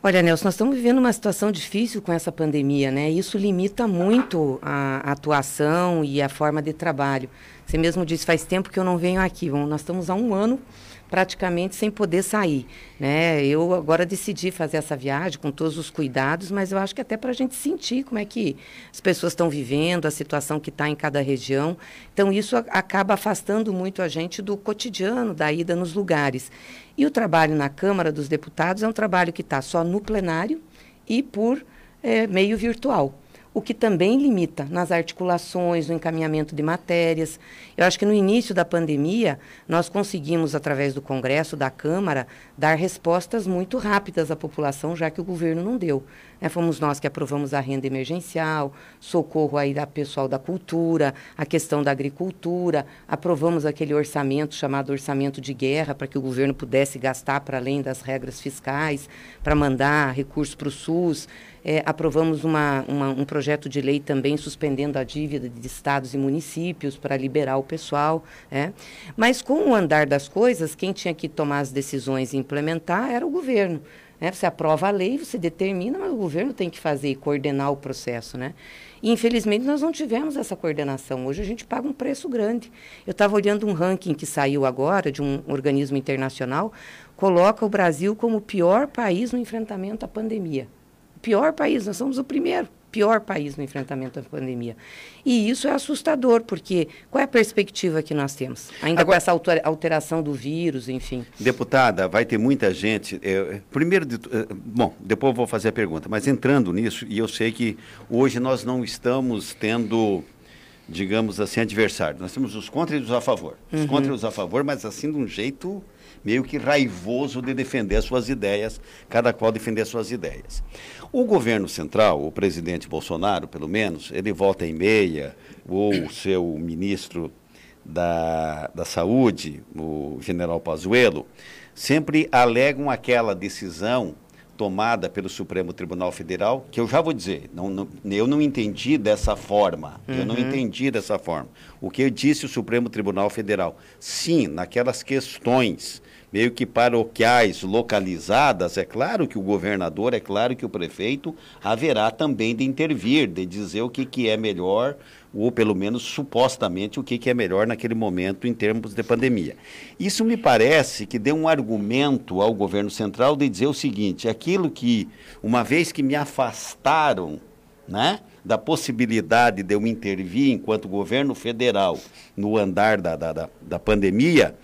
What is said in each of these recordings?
Olha, Nelson, nós estamos vivendo uma situação difícil com essa pandemia, né? Isso limita muito a atuação e a forma de trabalho. Você mesmo disse, faz tempo que eu não venho aqui. Bom, nós estamos há um ano praticamente sem poder sair. Né? Eu agora decidi fazer essa viagem com todos os cuidados, mas eu acho que até para a gente sentir como é que as pessoas estão vivendo, a situação que está em cada região. Então, isso acaba afastando muito a gente do cotidiano, da ida nos lugares. E o trabalho na Câmara dos Deputados é um trabalho que está só no plenário e por é, meio virtual o que também limita nas articulações, no encaminhamento de matérias. Eu acho que no início da pandemia, nós conseguimos, através do Congresso, da Câmara, dar respostas muito rápidas à população, já que o governo não deu. Né? Fomos nós que aprovamos a renda emergencial, socorro aí da pessoal da cultura, a questão da agricultura, aprovamos aquele orçamento chamado orçamento de guerra, para que o governo pudesse gastar para além das regras fiscais, para mandar recursos para o SUS. É, aprovamos uma, uma, um projeto de lei também suspendendo a dívida de estados e municípios para liberar o pessoal. É. Mas com o andar das coisas, quem tinha que tomar as decisões e implementar era o governo. Né? Você aprova a lei, você determina, mas o governo tem que fazer e coordenar o processo. Né? E, infelizmente, nós não tivemos essa coordenação. Hoje a gente paga um preço grande. Eu estava olhando um ranking que saiu agora, de um organismo internacional, coloca o Brasil como o pior país no enfrentamento à pandemia. Pior país, nós somos o primeiro pior país no enfrentamento da pandemia. E isso é assustador, porque qual é a perspectiva que nós temos? Ainda Agora, com essa alteração do vírus, enfim. Deputada, vai ter muita gente. É, primeiro, de, é, bom, depois eu vou fazer a pergunta, mas entrando nisso, e eu sei que hoje nós não estamos tendo digamos assim, adversários. Nós temos os contra e os a favor. Os uhum. contra e os a favor, mas assim de um jeito meio que raivoso de defender as suas ideias, cada qual defender as suas ideias. O governo central, o presidente Bolsonaro, pelo menos, ele volta em meia, ou o seu ministro da, da Saúde, o general Pazuello, sempre alegam aquela decisão tomada pelo Supremo Tribunal Federal, que eu já vou dizer, não, não, eu não entendi dessa forma. Uhum. Eu não uhum. entendi dessa forma. O que disse o Supremo Tribunal Federal? Sim, naquelas questões meio que paroquiais localizadas, é claro que o governador, é claro que o prefeito haverá também de intervir, de dizer o que, que é melhor, ou pelo menos supostamente o que, que é melhor naquele momento em termos de pandemia. Isso me parece que deu um argumento ao governo central de dizer o seguinte: aquilo que, uma vez que me afastaram, né? da possibilidade de eu intervir enquanto governo federal no andar da, da, da, da pandemia,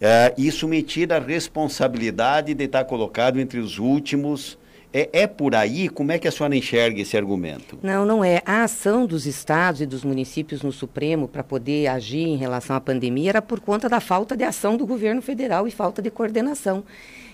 é, isso me tira a responsabilidade de estar colocado entre os últimos. É, é, por aí? Como é que a senhora enxerga esse argumento? Não, não é. A ação dos estados e dos municípios no Supremo para poder agir em relação à pandemia era por conta da falta de ação do governo federal e falta de coordenação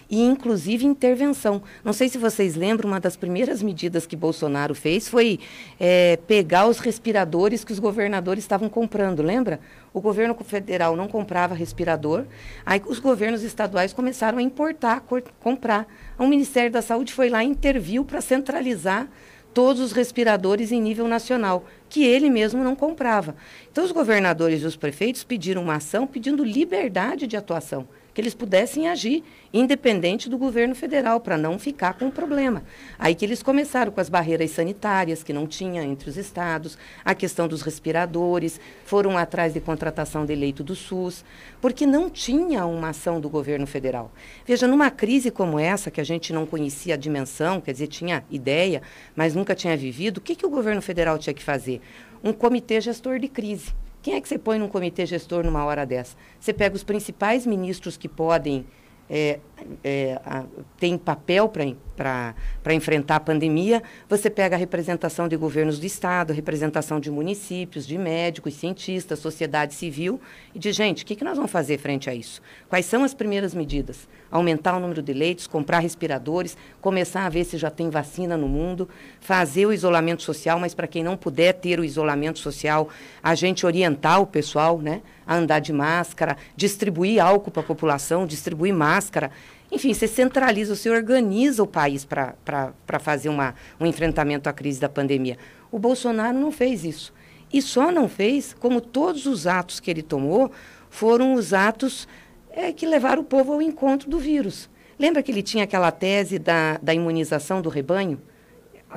e inclusive intervenção. Não sei se vocês lembram, uma das primeiras medidas que Bolsonaro fez foi é, pegar os respiradores que os governadores estavam comprando, lembra? O governo federal não comprava respirador, aí os governos estaduais começaram a importar, comprar. O Ministério da Saúde foi lá e interviu para centralizar todos os respiradores em nível nacional, que ele mesmo não comprava. Então, os governadores e os prefeitos pediram uma ação pedindo liberdade de atuação que eles pudessem agir independente do governo federal, para não ficar com o problema. Aí que eles começaram com as barreiras sanitárias que não tinha entre os estados, a questão dos respiradores, foram atrás de contratação de leito do SUS, porque não tinha uma ação do governo federal. Veja, numa crise como essa, que a gente não conhecia a dimensão, quer dizer, tinha ideia, mas nunca tinha vivido, o que, que o governo federal tinha que fazer? Um comitê gestor de crise quem é que você põe num comitê gestor numa hora dessa? Você pega os principais ministros que podem é, é, a, tem papel para enfrentar a pandemia, você pega a representação de governos do Estado, representação de municípios, de médicos, cientistas, sociedade civil, e de gente, o que, que nós vamos fazer frente a isso? Quais são as primeiras medidas? Aumentar o número de leitos, comprar respiradores, começar a ver se já tem vacina no mundo, fazer o isolamento social, mas para quem não puder ter o isolamento social, a gente orientar o pessoal, né? A andar de máscara, distribuir álcool para a população, distribuir máscara. Enfim, você centraliza, você organiza o país para fazer uma, um enfrentamento à crise da pandemia. O Bolsonaro não fez isso. E só não fez, como todos os atos que ele tomou, foram os atos é, que levaram o povo ao encontro do vírus. Lembra que ele tinha aquela tese da, da imunização do rebanho?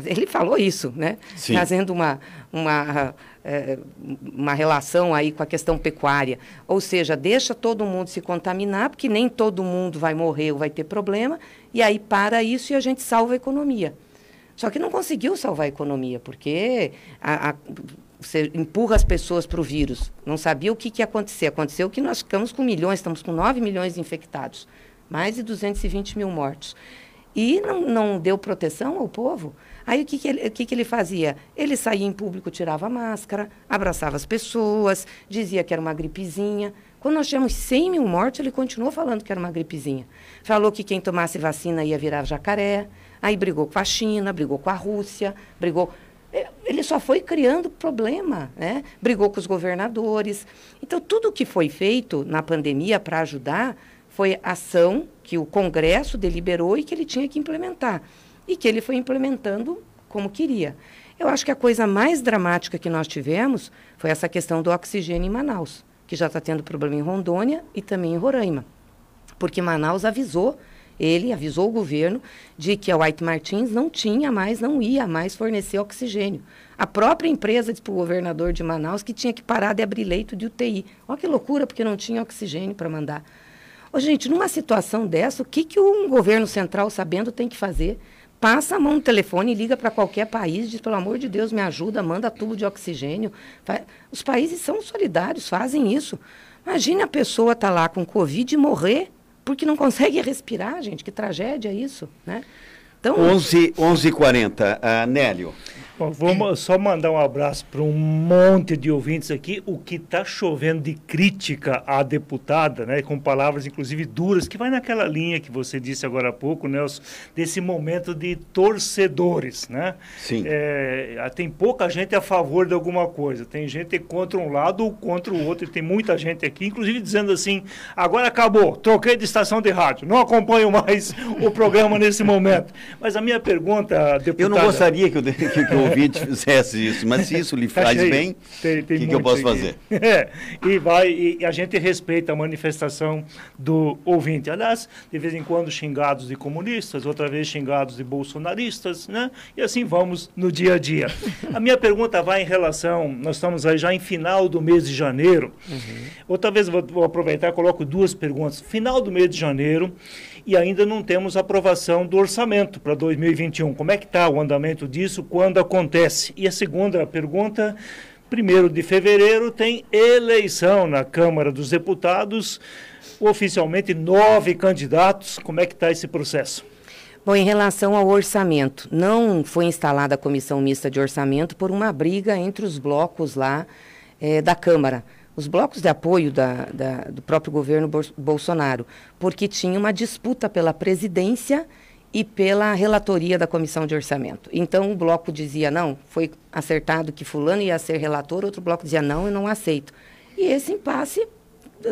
Ele falou isso, né? Sim. Fazendo uma, uma, é, uma relação aí com a questão pecuária. Ou seja, deixa todo mundo se contaminar, porque nem todo mundo vai morrer ou vai ter problema, e aí para isso e a gente salva a economia. Só que não conseguiu salvar a economia, porque a, a, você empurra as pessoas para o vírus. Não sabia o que, que ia acontecer. Aconteceu que nós ficamos com milhões, estamos com 9 milhões de infectados, mais de 220 mil mortos. E não, não deu proteção ao povo. Aí o que, que, ele, o que, que ele fazia? Ele saía em público, tirava a máscara, abraçava as pessoas, dizia que era uma gripezinha. Quando nós tínhamos 100 mil mortos, ele continuou falando que era uma gripezinha. Falou que quem tomasse vacina ia virar jacaré. Aí brigou com a China, brigou com a Rússia, brigou. Ele só foi criando problema, né? Brigou com os governadores. Então, tudo que foi feito na pandemia para ajudar foi ação que o Congresso deliberou e que ele tinha que implementar. E que ele foi implementando como queria. Eu acho que a coisa mais dramática que nós tivemos foi essa questão do oxigênio em Manaus, que já está tendo problema em Rondônia e também em Roraima. Porque Manaus avisou ele avisou o governo de que a White Martins não tinha mais, não ia mais fornecer oxigênio. A própria empresa disse para o governador de Manaus que tinha que parar de abrir leito de UTI. Olha que loucura, porque não tinha oxigênio para mandar. Ô, gente, numa situação dessa, o que, que um governo central, sabendo, tem que fazer? Passa a mão no telefone liga para qualquer país, diz, pelo amor de Deus, me ajuda, manda tubo de oxigênio. Os países são solidários, fazem isso. Imagine a pessoa estar tá lá com Covid e morrer porque não consegue respirar, gente. Que tragédia isso, né? Então, 11 11:40, uh, Nélio. Bom, vamos só mandar um abraço para um monte de ouvintes aqui. O que está chovendo de crítica à deputada, né, com palavras inclusive duras, que vai naquela linha que você disse agora há pouco, Nelson, desse momento de torcedores, né? Sim. É, tem pouca gente a favor de alguma coisa, tem gente contra um lado ou contra o outro, e tem muita gente aqui, inclusive dizendo assim: agora acabou, troquei de estação de rádio, não acompanho mais o programa nesse momento. Mas a minha pergunta, deputada. Eu não gostaria que o, que, que o ouvinte fizesse isso, mas se isso lhe tá faz bem, o que, que eu posso fazer? É, e, vai, e a gente respeita a manifestação do ouvinte. Aliás, de vez em quando xingados de comunistas, outra vez xingados de bolsonaristas, né? E assim vamos no dia a dia. A minha pergunta vai em relação, nós estamos aí já em final do mês de janeiro. Uhum. Outra vez vou, vou aproveitar e coloco duas perguntas. Final do mês de janeiro, e ainda não temos aprovação do orçamento para 2021. Como é que está o andamento disso? Quando acontece? E a segunda pergunta, primeiro de fevereiro tem eleição na Câmara dos Deputados, oficialmente nove candidatos. Como é que está esse processo? Bom, em relação ao orçamento, não foi instalada a comissão mista de orçamento por uma briga entre os blocos lá é, da Câmara os blocos de apoio da, da, do próprio governo Bolsonaro, porque tinha uma disputa pela presidência e pela relatoria da comissão de orçamento. Então, o bloco dizia, não, foi acertado que fulano ia ser relator, outro bloco dizia, não, eu não aceito. E esse impasse,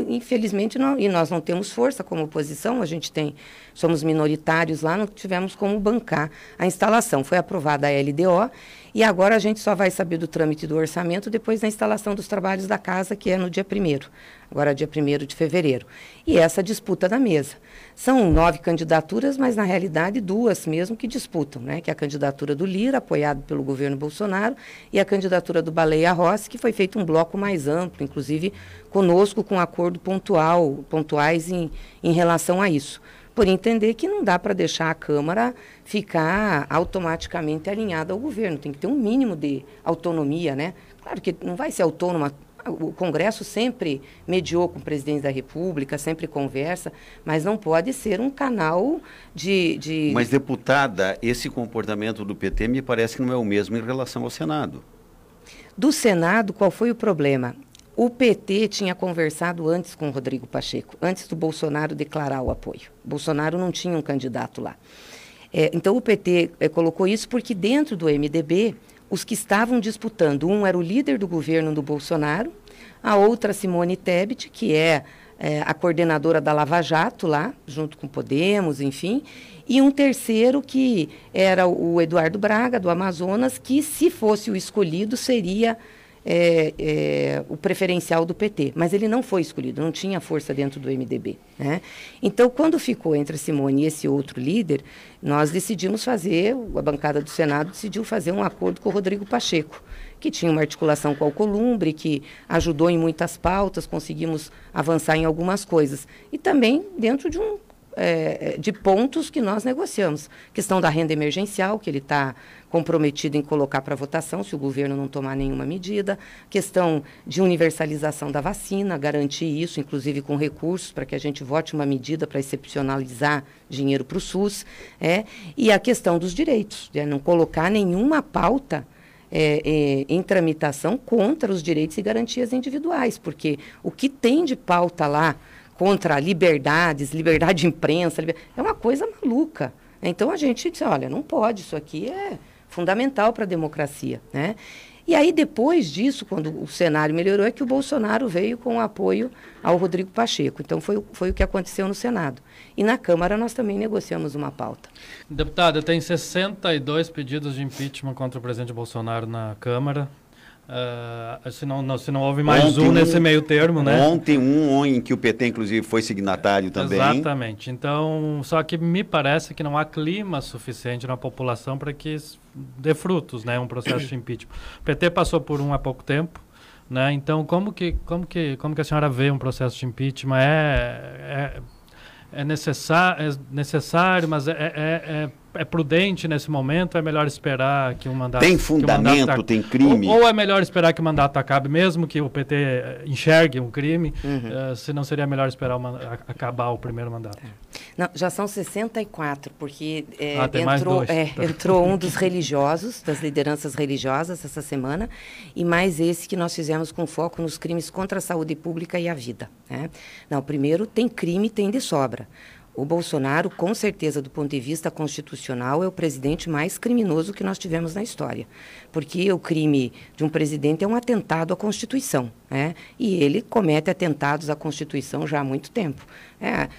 infelizmente, não, e nós não temos força como oposição, a gente tem, somos minoritários lá, não tivemos como bancar a instalação. Foi aprovada a LDO e agora a gente só vai saber do trâmite do orçamento depois da instalação dos trabalhos da casa, que é no dia 1 agora dia 1 de fevereiro. E essa disputa da mesa. São nove candidaturas, mas na realidade duas mesmo que disputam, né? que é a candidatura do Lira, apoiado pelo governo Bolsonaro, e a candidatura do Baleia Rossi, que foi feito um bloco mais amplo, inclusive conosco com acordo pontual, pontuais em, em relação a isso por entender que não dá para deixar a Câmara ficar automaticamente alinhada ao governo. Tem que ter um mínimo de autonomia, né? Claro que não vai ser autônoma. O Congresso sempre mediou com o presidente da República, sempre conversa, mas não pode ser um canal de, de. Mas, deputada, esse comportamento do PT me parece que não é o mesmo em relação ao Senado. Do Senado, qual foi o problema? O PT tinha conversado antes com Rodrigo Pacheco, antes do Bolsonaro declarar o apoio. Bolsonaro não tinha um candidato lá. É, então o PT é, colocou isso porque dentro do MDB, os que estavam disputando, um era o líder do governo do Bolsonaro, a outra Simone Tebet, que é, é a coordenadora da Lava Jato lá, junto com Podemos, enfim, e um terceiro que era o Eduardo Braga, do Amazonas, que se fosse o escolhido seria é, é, o preferencial do PT, mas ele não foi escolhido, não tinha força dentro do MDB. Né? Então, quando ficou entre a Simone e esse outro líder, nós decidimos fazer, a bancada do Senado decidiu fazer um acordo com o Rodrigo Pacheco, que tinha uma articulação com o Alcolumbre, que ajudou em muitas pautas, conseguimos avançar em algumas coisas. E também dentro de um é, de pontos que nós negociamos. Questão da renda emergencial, que ele está comprometido em colocar para votação, se o governo não tomar nenhuma medida. Questão de universalização da vacina, garantir isso, inclusive com recursos, para que a gente vote uma medida para excepcionalizar dinheiro para o SUS. É, e a questão dos direitos, de não colocar nenhuma pauta. É, é, em tramitação contra os direitos e garantias individuais, porque o que tem de pauta lá contra liberdades, liberdade de imprensa, liber... é uma coisa maluca. Então a gente disse, olha, não pode, isso aqui é fundamental para a democracia, né? E aí depois disso, quando o cenário melhorou, é que o Bolsonaro veio com apoio ao Rodrigo Pacheco. Então foi, foi o que aconteceu no Senado. E na Câmara nós também negociamos uma pauta. Deputada, tem 62 pedidos de impeachment contra o presidente Bolsonaro na Câmara. Uh, se, não, não, se não houve mais ontem um nesse meio termo, né? Ontem um em que o PT, inclusive, foi signatário também. Exatamente. Então, só que me parece que não há clima suficiente na população para que dê frutos, né? Um processo de impeachment. O PT passou por um há pouco tempo, né? Então, como que, como que, como que a senhora vê um processo de impeachment? É, é, é, necessário, é necessário, mas é, é, é é prudente nesse momento? É melhor esperar que o mandato. Tem fundamento, mandato, tem crime? Ou, ou, é melhor esperar que o mandato acabe, mesmo que o PT enxergue um crime? Uhum. Uh, se não seria melhor esperar o acabar o primeiro mandato? Não, já são 64, porque é, ah, entrou, é, entrou um dos religiosos, das lideranças religiosas essa semana, e mais esse que nós fizemos com foco nos crimes contra a saúde pública e a vida. Né? Não, primeiro tem crime, tem de sobra. O Bolsonaro, com certeza, do ponto de vista constitucional, é o presidente mais criminoso que nós tivemos na história. Porque o crime de um presidente é um atentado à Constituição. Né? E ele comete atentados à Constituição já há muito tempo. É,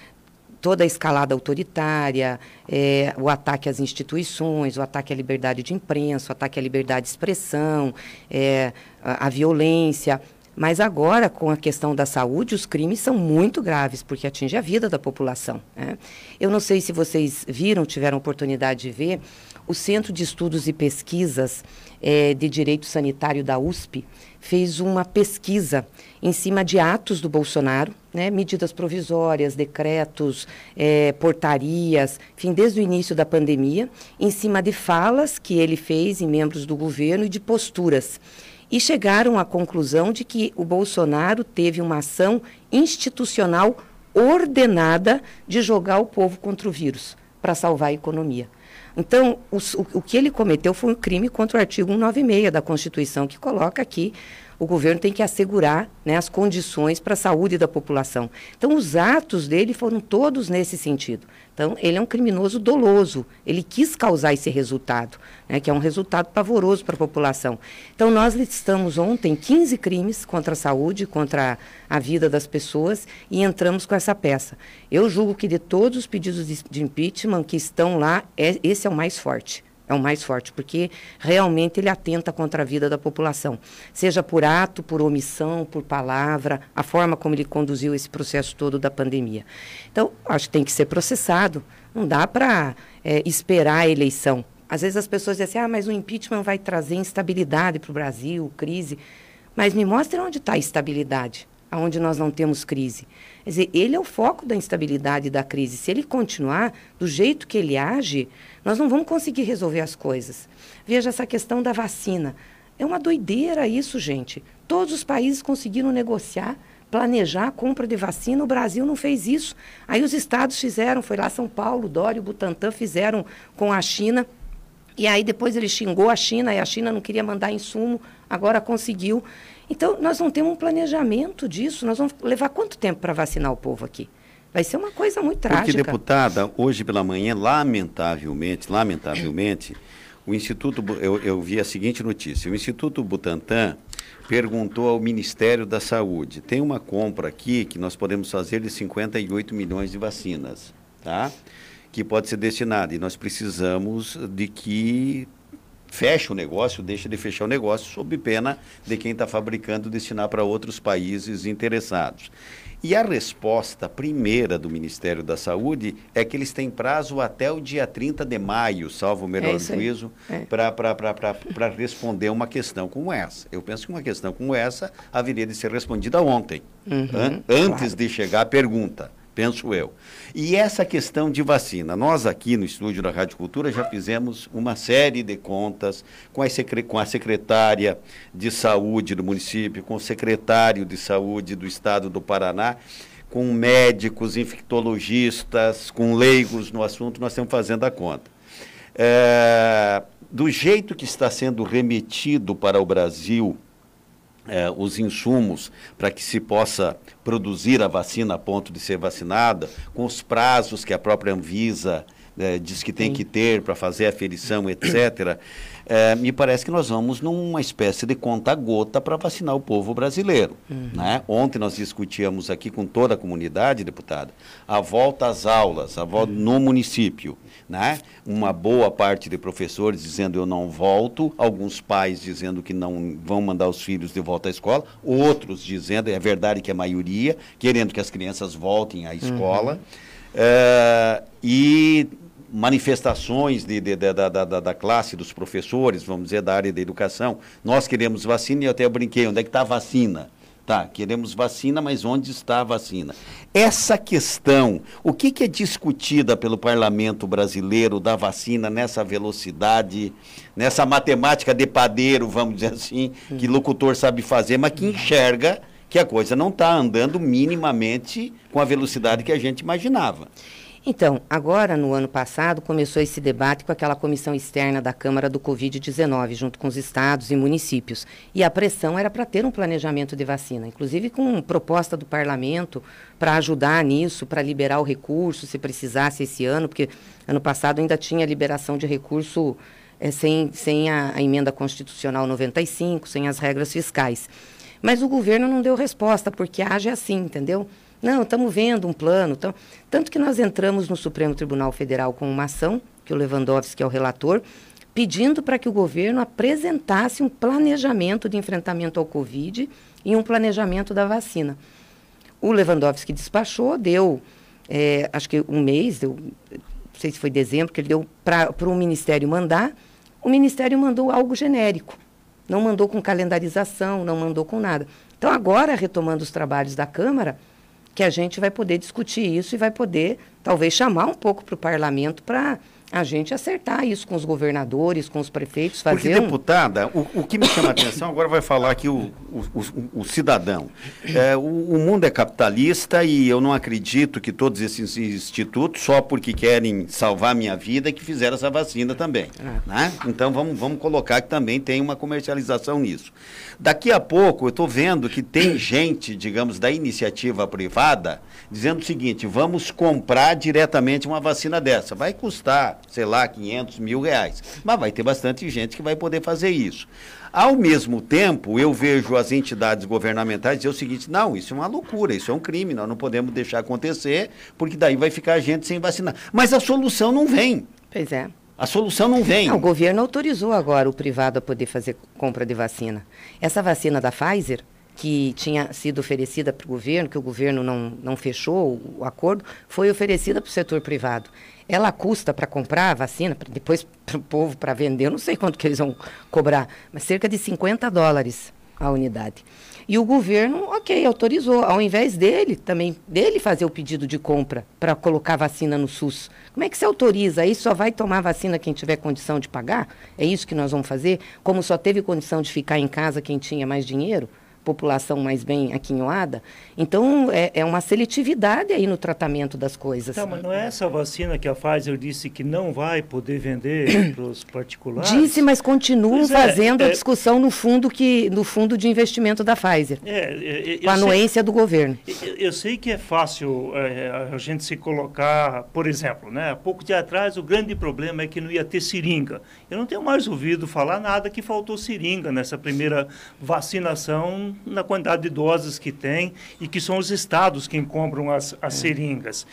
toda a escalada autoritária, é, o ataque às instituições, o ataque à liberdade de imprensa, o ataque à liberdade de expressão, é, a, a violência. Mas agora, com a questão da saúde, os crimes são muito graves, porque atinge a vida da população. Né? Eu não sei se vocês viram, tiveram oportunidade de ver, o Centro de Estudos e Pesquisas é, de Direito Sanitário da USP fez uma pesquisa em cima de atos do Bolsonaro, né, medidas provisórias, decretos, é, portarias, enfim, desde o início da pandemia, em cima de falas que ele fez em membros do governo e de posturas e chegaram à conclusão de que o Bolsonaro teve uma ação institucional ordenada de jogar o povo contra o vírus para salvar a economia. Então, o, o, que ele cometeu foi um crime contra o artigo 196 da Constituição, que coloca aqui o governo tem que assegurar né, as condições para a saúde da população. Então, os atos dele foram todos nesse sentido. Então, ele é um criminoso doloso. Ele quis causar esse resultado, né, que é um resultado pavoroso para a população. Então, nós listamos ontem 15 crimes contra a saúde, contra a vida das pessoas e entramos com essa peça. Eu julgo que de todos os pedidos de, de impeachment que estão lá, é, esse é o mais forte é o mais forte, porque realmente ele atenta contra a vida da população, seja por ato, por omissão, por palavra, a forma como ele conduziu esse processo todo da pandemia. Então, acho que tem que ser processado, não dá para é, esperar a eleição. Às vezes as pessoas dizem assim, ah, mas o impeachment vai trazer instabilidade para o Brasil, crise. Mas me mostre onde está a estabilidade, aonde nós não temos crise. Quer dizer, ele é o foco da instabilidade e da crise. Se ele continuar do jeito que ele age, nós não vamos conseguir resolver as coisas. Veja essa questão da vacina. É uma doideira isso, gente. Todos os países conseguiram negociar, planejar a compra de vacina. O Brasil não fez isso. Aí os estados fizeram, foi lá São Paulo, Dória, Butantan fizeram com a China. E aí depois ele xingou a China e a China não queria mandar insumo, agora conseguiu. Então, nós não temos um planejamento disso. Nós vamos levar quanto tempo para vacinar o povo aqui? Vai ser uma coisa muito trágica. Porque, deputada, hoje pela manhã, lamentavelmente, lamentavelmente, o Instituto, eu, eu vi a seguinte notícia, o Instituto Butantan perguntou ao Ministério da Saúde, tem uma compra aqui que nós podemos fazer de 58 milhões de vacinas, tá? Que pode ser destinada, e nós precisamos de que fecha o negócio, deixa de fechar o negócio, sob pena de quem está fabricando destinar para outros países interessados. E a resposta primeira do Ministério da Saúde é que eles têm prazo até o dia 30 de maio, salvo o melhor é juízo, é. para responder uma questão como essa. Eu penso que uma questão como essa haveria de ser respondida ontem, uhum, an antes claro. de chegar a pergunta penso eu. E essa questão de vacina, nós aqui no estúdio da Rádio Cultura já fizemos uma série de contas com a, com a secretária de saúde do município, com o secretário de saúde do estado do Paraná, com médicos, infectologistas, com leigos no assunto, nós estamos fazendo a conta. É, do jeito que está sendo remetido para o Brasil é, os insumos para que se possa produzir a vacina a ponto de ser vacinada, com os prazos que a própria Anvisa é, diz que tem Sim. que ter para fazer a aferição, etc., é, me parece que nós vamos numa espécie de conta-gota para vacinar o povo brasileiro. Uhum. Né? Ontem nós discutíamos aqui com toda a comunidade, deputada, a volta às aulas, a volta uhum. no município. Né? Uma boa parte de professores dizendo eu não volto, alguns pais dizendo que não vão mandar os filhos de volta à escola, outros dizendo, é verdade que é a maioria, querendo que as crianças voltem à escola. Uhum. É, e manifestações de, de, de, da, da, da, classe dos professores, vamos dizer, da área da educação. Nós queremos vacina e eu até brinquei, onde é que está a vacina? Tá, queremos vacina, mas onde está a vacina? Essa questão, o que, que é discutida pelo parlamento brasileiro da vacina nessa velocidade, nessa matemática de padeiro, vamos dizer assim, que locutor sabe fazer, mas que enxerga que a coisa não está andando minimamente com a velocidade que a gente imaginava. Então, agora, no ano passado, começou esse debate com aquela comissão externa da Câmara do Covid-19, junto com os estados e municípios. E a pressão era para ter um planejamento de vacina, inclusive com proposta do parlamento para ajudar nisso, para liberar o recurso, se precisasse esse ano, porque ano passado ainda tinha liberação de recurso é, sem, sem a, a emenda constitucional 95, sem as regras fiscais. Mas o governo não deu resposta, porque age assim, entendeu? Não, estamos vendo um plano. Tamo... Tanto que nós entramos no Supremo Tribunal Federal com uma ação, que o Lewandowski é o relator, pedindo para que o governo apresentasse um planejamento de enfrentamento ao Covid e um planejamento da vacina. O Lewandowski despachou, deu, é, acho que um mês, deu, não sei se foi dezembro, que ele deu para o Ministério mandar. O Ministério mandou algo genérico. Não mandou com calendarização, não mandou com nada. Então, agora, retomando os trabalhos da Câmara, que a gente vai poder discutir isso e vai poder, talvez, chamar um pouco para o parlamento para a gente acertar isso com os governadores, com os prefeitos, fazer Porque, deputada, o, o que me chama a atenção, agora vai falar aqui o, o, o, cidadão. É, o, mundo é capitalista e eu não acredito que todos esses institutos, só porque querem salvar minha vida, que fizeram essa vacina também. É. Né? Então, vamos, vamos colocar que também tem uma comercialização nisso. Daqui a pouco, eu estou vendo que tem gente, digamos, da iniciativa privada, dizendo o seguinte, vamos comprar diretamente uma vacina dessa. Vai custar sei lá, 500 mil reais. Mas vai ter bastante gente que vai poder fazer isso. Ao mesmo tempo, eu vejo as entidades governamentais dizer o seguinte: não, isso é uma loucura, isso é um crime, nós não podemos deixar acontecer, porque daí vai ficar a gente sem vacinar. Mas a solução não vem. Pois é. A solução não vem. Não, o governo autorizou agora o privado a poder fazer compra de vacina. Essa vacina da Pfizer, que tinha sido oferecida para o governo, que o governo não, não fechou o acordo, foi oferecida para o setor privado. Ela custa para comprar a vacina, depois para o povo para vender, eu não sei quanto que eles vão cobrar, mas cerca de 50 dólares a unidade. E o governo, ok, autorizou, ao invés dele também, dele fazer o pedido de compra para colocar vacina no SUS. Como é que se autoriza? Aí só vai tomar vacina quem tiver condição de pagar? É isso que nós vamos fazer? Como só teve condição de ficar em casa quem tinha mais dinheiro? População mais bem aquinhoada. Então, é, é, uma seletividade aí no tratamento das coisas. Tá, mas não é essa vacina que a Pfizer disse que não vai poder vender para os particulares? Disse, mas continuam é, fazendo é, a discussão no fundo, que, no fundo de investimento da Pfizer. É, é, com a anuência sei, do governo. Eu, eu, sei que é fácil a gente se colocar, por exemplo, né, há pouco dia atrás o grande problema é que não ia ter seringa. Eu não tenho mais ouvido falar nada que faltou seringa nessa primeira vacinação na quantidade de doses que tem e que são os estados quem compram as, as é. seringas.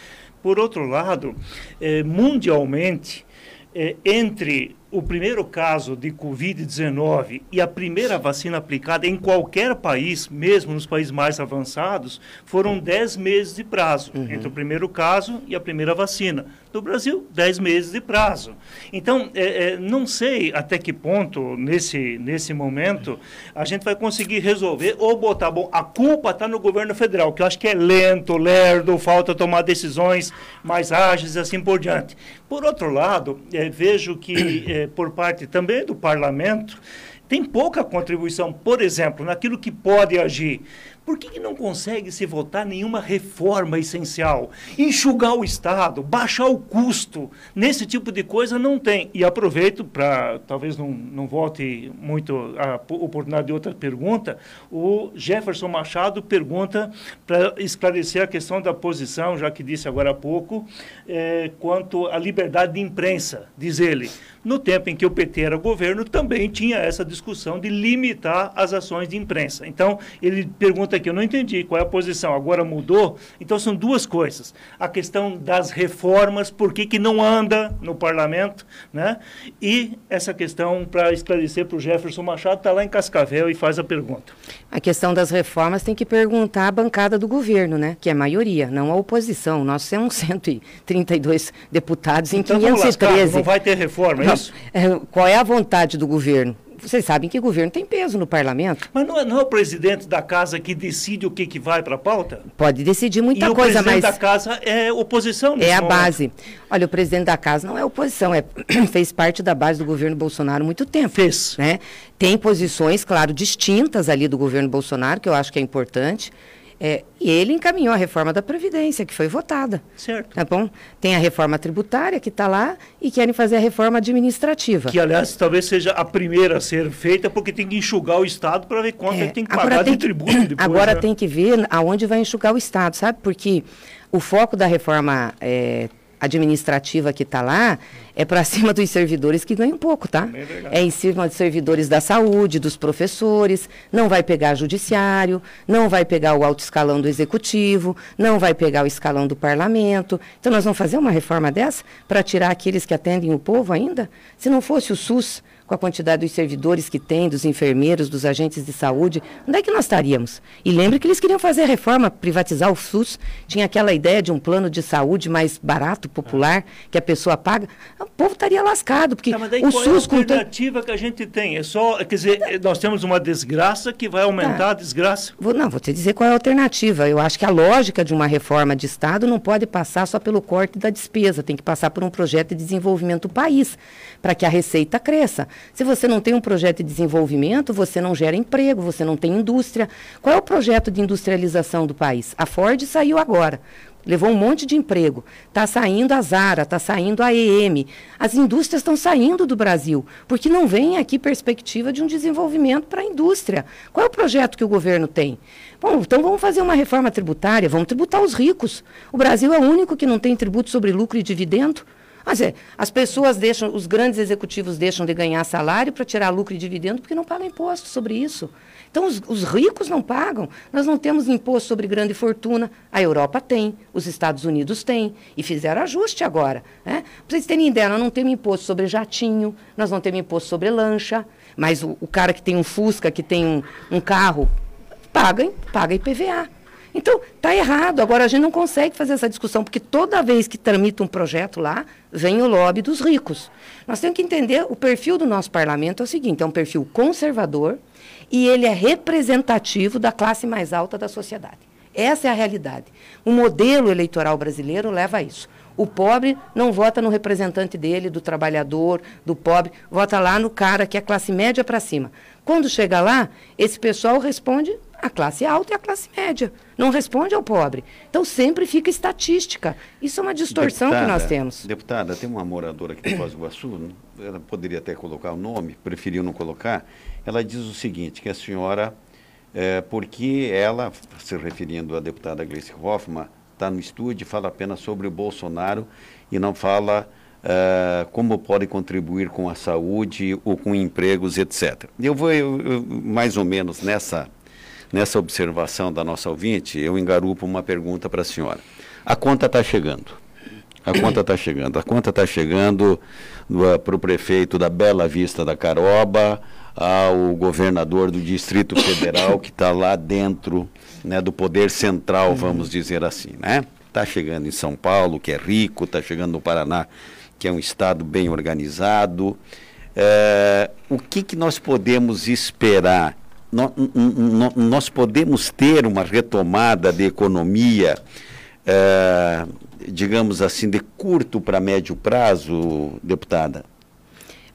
Por outro lado, eh, mundialmente, eh, entre o primeiro caso de Covid-19 e a primeira vacina aplicada em qualquer país, mesmo nos países mais avançados, foram 10 meses de prazo uhum. entre o primeiro caso e a primeira vacina. No Brasil, 10 meses de prazo. Então, é, é, não sei até que ponto, nesse, nesse momento, a gente vai conseguir resolver ou botar, bom, a culpa está no governo federal, que eu acho que é lento, lerdo, falta tomar decisões mais ágeis e assim por diante. Por outro lado, é, vejo que, é, por parte também do parlamento, tem pouca contribuição, por exemplo, naquilo que pode agir. Por que, que, não consegue se votar nenhuma reforma essencial? Enxugar o Estado, baixar o custo, nesse tipo de coisa não tem. E aproveito para, talvez não, não volte muito a oportunidade de outra pergunta, o Jefferson Machado pergunta para esclarecer a questão da posição, já que disse agora há pouco, é, quanto à liberdade de imprensa, diz ele. No tempo em que o PT era governo, também tinha essa discussão de limitar as ações de imprensa. Então, ele pergunta aqui, eu não entendi qual é a posição, agora mudou? Então, são duas coisas. A questão das reformas, por que, que não anda no parlamento, né? E essa questão, para esclarecer para o Jefferson Machado, está lá em Cascavel e faz a pergunta. A questão das reformas tem que perguntar à bancada do governo, né? Que é a maioria, não a oposição. Nós temos 132 deputados em então, 513. Lá, não vai ter reforma, é isso? É, qual é a vontade do governo? Vocês sabem que o governo tem peso no parlamento. Mas não é, não é o presidente da casa que decide o que, que vai para a pauta? Pode decidir muita e coisa, mas. O presidente da casa é oposição, É a momento. base. Olha, o presidente da casa não é oposição, é, fez parte da base do governo Bolsonaro há muito tempo. Fez. Né? Tem posições, claro, distintas ali do governo Bolsonaro, que eu acho que é importante. É, e ele encaminhou a reforma da Previdência, que foi votada. Certo. Tá bom? Tem a reforma tributária que está lá e querem fazer a reforma administrativa. Que, aliás, talvez seja a primeira a ser feita, porque tem que enxugar o Estado para ver quanto é, ele tem que pagar tem de tributo depois. Agora né? tem que ver aonde vai enxugar o Estado, sabe? Porque o foco da reforma é, administrativa que está lá é para cima dos servidores que ganham pouco, tá? É, é, em cima dos servidores da saúde, dos professores, não vai pegar judiciário, não vai pegar o alto escalão do executivo, não vai pegar o escalão do parlamento. Então nós vamos fazer uma reforma dessa para tirar aqueles que atendem o povo ainda? Se não fosse o SUS, com a quantidade dos servidores que tem, dos enfermeiros, dos agentes de saúde, onde é que nós estaríamos? E lembre que eles queriam fazer a reforma, privatizar o SUS, tinha aquela ideia de um plano de saúde mais barato, popular, que a pessoa paga. O povo estaria lascado, porque tá, mas daí o qual SUS... É a alternativa que a gente tem? É só, quer dizer, nós temos uma desgraça que vai aumentar tá. a desgraça? Vou, não, vou te dizer qual é a alternativa. Eu acho que a lógica de uma reforma de Estado não pode passar só pelo corte da despesa, tem que passar por um projeto de desenvolvimento do país, para que a receita cresça. Se você não tem um projeto de desenvolvimento, você não gera emprego, você não tem indústria. Qual é o projeto de industrialização do país? A Ford saiu agora. Levou um monte de emprego. Está saindo a Zara, está saindo a EM. As indústrias estão saindo do Brasil, porque não vem aqui perspectiva de um desenvolvimento para a indústria. Qual é o projeto que o governo tem? Bom, então vamos fazer uma reforma tributária, vamos tributar os ricos. O Brasil é o único que não tem tributo sobre lucro e dividendo. Mas é, as pessoas deixam, os grandes executivos deixam de ganhar salário para tirar lucro e dividendo porque não pagam imposto sobre isso. Então, os, os, ricos não pagam. Nós não temos imposto sobre grande fortuna. A Europa tem, os Estados Unidos têm, e fizeram ajuste agora. Né? Para vocês terem ideia, nós não temos imposto sobre jatinho, nós não temos imposto sobre lancha, mas o, o cara que tem um Fusca, que tem um, um carro, paga, paga IPVA. Então, está errado. Agora, a gente não consegue fazer essa discussão, porque toda vez que tramita um projeto lá, vem o lobby dos ricos. Nós temos que entender, o perfil do nosso parlamento é o seguinte, é um perfil conservador e ele é representativo da classe mais alta da sociedade. Essa é a realidade. O modelo eleitoral brasileiro leva a isso. O pobre não vota no representante dele, do trabalhador, do pobre, vota lá no cara que é classe média para cima. Quando chega lá, esse pessoal responde a classe alta e a classe média. Não responde ao pobre. Então sempre fica estatística. Isso é uma distorção deputada, que nós temos. Deputada, tem uma moradora aqui de Foz do Iguaçu, ela poderia até colocar o nome, preferiu não colocar. Ela diz o seguinte, que a senhora, é, porque ela, se referindo à deputada Gleice Hoffmann, está no estúdio e fala apenas sobre o Bolsonaro e não fala uh, como pode contribuir com a saúde ou com empregos, etc. Eu vou eu, eu, mais ou menos nessa, nessa observação da nossa ouvinte, eu engarupo uma pergunta para a senhora. A conta está chegando. A conta está chegando. A conta está chegando para o prefeito da Bela Vista da Caroba, ao governador do Distrito Federal, que está lá dentro né, do poder central, uhum. vamos dizer assim. Né? Está chegando em São Paulo, que é rico, está chegando no Paraná, que é um estado bem organizado. É, o que, que nós podemos esperar? No, nós podemos ter uma retomada de economia é, digamos assim, de curto para médio prazo, deputada?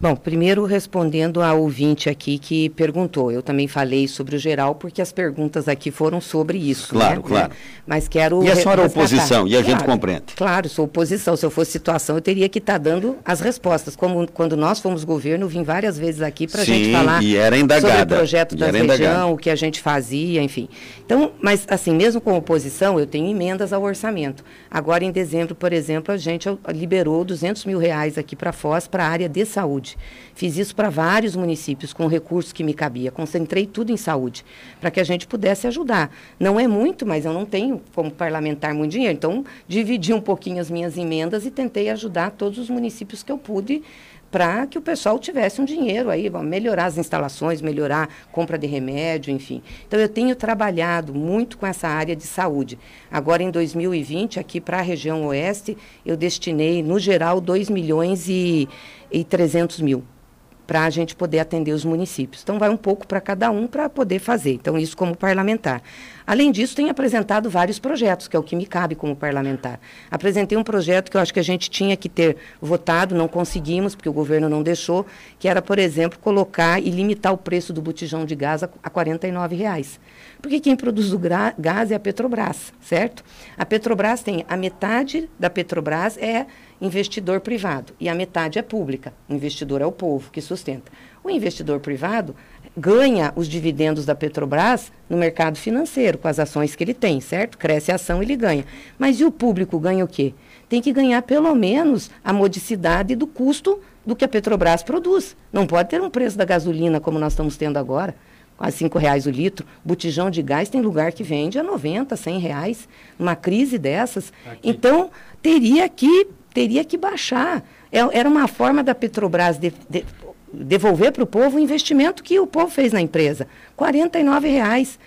Bom, primeiro respondendo a ouvinte aqui que perguntou, eu também falei sobre o geral porque as perguntas aqui foram sobre isso. Claro, né? claro. Mas quero. E a senhora é oposição, e a claro, gente compreende. Claro, sou oposição. Se eu fosse situação, eu teria que estar tá dando as respostas. Como quando nós fomos governo, vim várias vezes aqui para a gente falar e era indagada, sobre o projeto da região, o que a gente fazia, enfim. Então, mas assim, mesmo com oposição, eu tenho emendas ao orçamento. Agora, em dezembro, por exemplo, a gente liberou 200 mil reais aqui para a Foz, para a área de saúde saúde. Fiz isso para vários municípios com recursos que me cabia. Concentrei tudo em saúde, para que a gente pudesse ajudar. Não é muito, mas eu não tenho como parlamentar muito dinheiro. Então, dividi um pouquinho as minhas emendas e tentei ajudar todos os municípios que eu pude para que o pessoal tivesse um dinheiro aí, melhorar as instalações, melhorar a compra de remédio, enfim. Então, eu tenho trabalhado muito com essa área de saúde. Agora, em 2020, aqui para a região oeste, eu destinei, no geral, 2 milhões e, e 300 mil para a gente poder atender os municípios. Então, vai um pouco para cada um para poder fazer. Então, isso como parlamentar. Além disso, tenho apresentado vários projetos, que é o que me cabe como parlamentar. Apresentei um projeto que eu acho que a gente tinha que ter votado, não conseguimos, porque o governo não deixou, que era, por exemplo, colocar e limitar o preço do botijão de gás a, 49 reais. Porque quem produz o gás é a Petrobras, certo? A Petrobras tem a metade da Petrobras é investidor privado e a metade é pública. O investidor é o povo que sustenta. O investidor privado ganha os dividendos da Petrobras no mercado financeiro, com as ações que ele tem, certo? Cresce a ação, ele ganha. Mas e o público ganha o quê? Tem que ganhar pelo menos a modicidade do custo do que a Petrobras produz. Não pode ter um preço da gasolina como nós estamos tendo agora, a cinco reais o litro. Botijão de gás tem lugar que vende a 90, 100 reais. Uma crise dessas. Aqui. Então, teria que teria que baixar. É, era uma forma da Petrobras de, de, devolver para o povo o investimento que o povo fez na empresa. R$ reais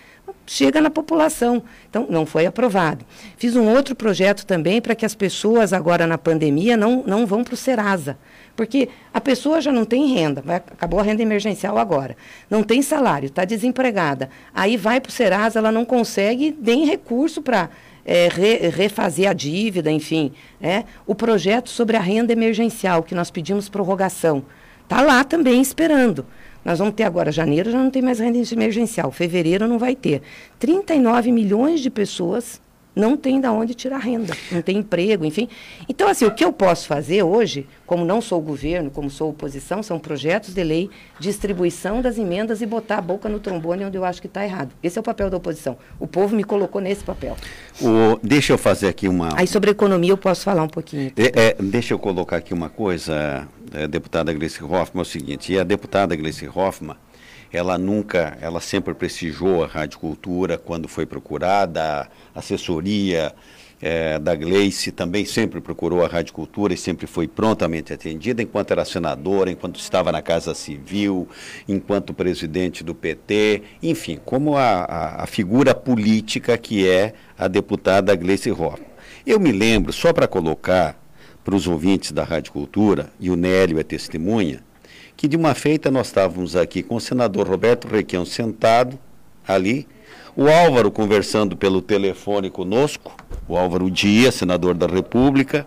chega na população. Então, não foi aprovado. Fiz um outro projeto também para que as pessoas agora na pandemia não, não vão para o Serasa. Porque a pessoa já não tem renda, vai, acabou a renda emergencial agora, não tem salário, está desempregada. Aí vai para o Serasa, ela não consegue nem recurso para é, re, refazer a dívida, enfim. É, o projeto sobre a renda emergencial, que nós pedimos prorrogação, está lá também esperando. Nós vamos ter agora janeiro, já não tem mais renda emergencial. Fevereiro não vai ter. 39 milhões de pessoas não tem de onde tirar renda, não tem emprego, enfim. Então, assim, o que eu posso fazer hoje, como não sou governo, como sou oposição, são projetos de lei, distribuição das emendas e botar a boca no trombone onde eu acho que está errado. Esse é o papel da oposição. O povo me colocou nesse papel. O, deixa eu fazer aqui uma... Aí, sobre economia, eu posso falar um pouquinho. É, é, deixa eu colocar aqui uma coisa, é, deputada Gleice Hoffmann, é o seguinte, e a deputada Gleice Hoffmann, ela nunca, ela sempre prestigiou a Rádio Cultura quando foi procurada, a assessoria é, da Gleice também sempre procurou a Rádio Cultura e sempre foi prontamente atendida, enquanto era senadora, enquanto estava na Casa Civil, enquanto presidente do PT, enfim, como a, a, a figura política que é a deputada Gleice Hoffmann. Eu me lembro, só para colocar para os ouvintes da Rádio Cultura, e o Nélio é testemunha, que de uma feita nós estávamos aqui com o senador Roberto Requião sentado ali, o Álvaro conversando pelo telefone conosco, o Álvaro Dias, senador da República,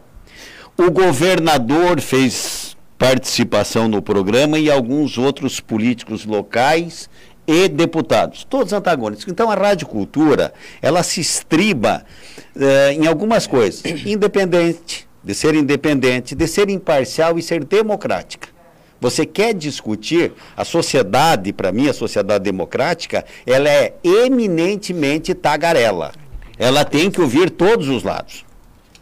o governador fez participação no programa e alguns outros políticos locais e deputados, todos antagônicos. Então a Rádio Cultura, ela se estriba eh, em algumas coisas, independente, de ser independente, de ser imparcial e ser democrática. Você quer discutir a sociedade, para mim, a sociedade democrática, ela é eminentemente tagarela. Ela tem que ouvir todos os lados.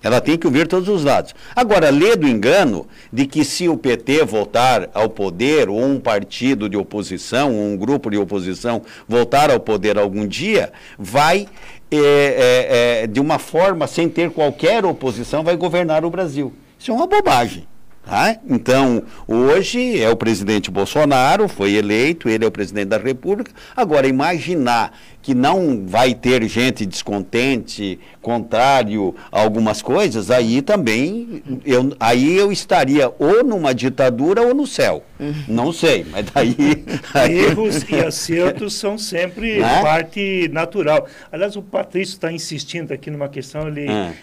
Ela tem que ouvir todos os lados. Agora, lê do engano de que se o PT voltar ao poder, ou um partido de oposição, ou um grupo de oposição voltar ao poder algum dia, vai é, é, é, de uma forma, sem ter qualquer oposição, vai governar o Brasil. Isso é uma bobagem. Tá? Então, hoje é o presidente Bolsonaro, foi eleito, ele é o presidente da República. Agora, imaginar que não vai ter gente descontente, contrário a algumas coisas, aí também eu, aí eu estaria ou numa ditadura ou no céu. Não sei, mas daí. aí... Erros e acertos são sempre é? parte natural. Aliás, o Patrício está insistindo aqui numa questão. Ele, é.